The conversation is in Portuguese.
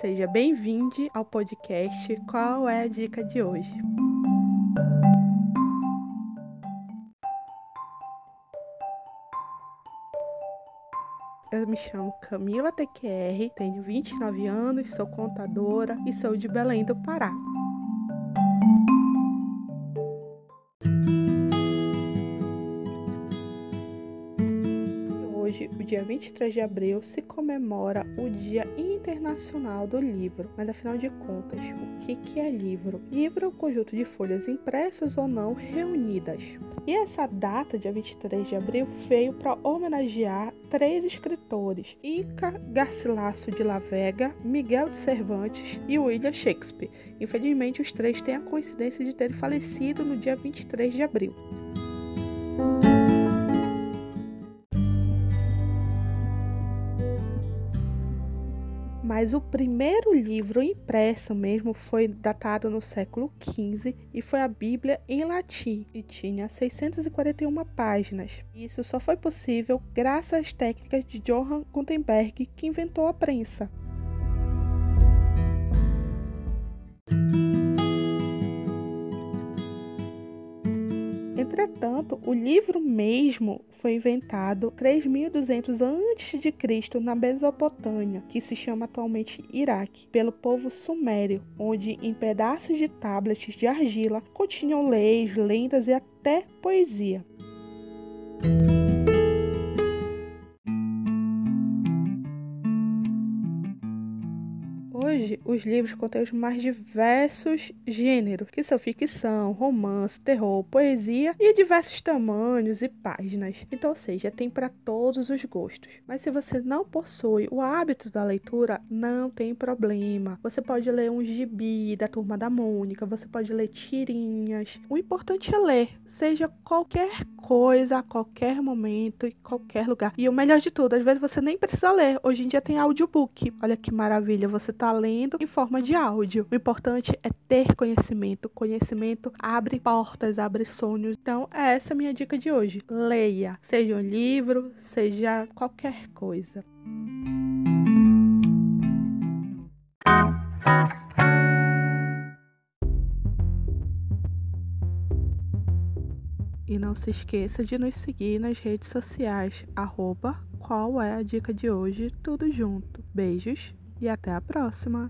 Seja bem-vindo ao podcast Qual é a dica de hoje? Eu me chamo Camila TQR, tenho 29 anos, sou contadora e sou de Belém do Pará. Hoje, o dia 23 de abril, se comemora o Dia Internacional do Livro. Mas afinal de contas, o que, que é livro? Livro é um conjunto de folhas impressas ou não reunidas. E essa data, dia 23 de abril, veio para homenagear três escritores: Ica Garcilasso de la Vega, Miguel de Cervantes e William Shakespeare. Infelizmente, os três têm a coincidência de terem falecido no dia 23 de abril. Mas o primeiro livro impresso mesmo foi datado no século XV e foi a Bíblia em latim e tinha 641 páginas. Isso só foi possível graças às técnicas de Johann Gutenberg, que inventou a prensa. Entretanto, o livro mesmo foi inventado 3200 a.C. na Mesopotâmia, que se chama atualmente Iraque, pelo povo sumério, onde em pedaços de tablets de argila continham leis, lendas e até poesia. Hoje, os livros contêm os mais diversos gêneros, que são ficção, romance, terror, poesia e diversos tamanhos e páginas. Então, ou seja, tem para todos os gostos. Mas se você não possui o hábito da leitura, não tem problema. Você pode ler um gibi da Turma da Mônica, você pode ler tirinhas. O importante é ler, seja qualquer coisa, a qualquer momento, em qualquer lugar. E o melhor de tudo, às vezes você nem precisa ler. Hoje em dia tem audiobook. Olha que maravilha, você tá lendo em forma de áudio. O importante é ter conhecimento. Conhecimento abre portas, abre sonhos. Então, é essa a minha dica de hoje. Leia, seja um livro, seja qualquer coisa. E não se esqueça de nos seguir nas redes sociais, arroba qual é a dica de hoje, tudo junto. Beijos e até a próxima!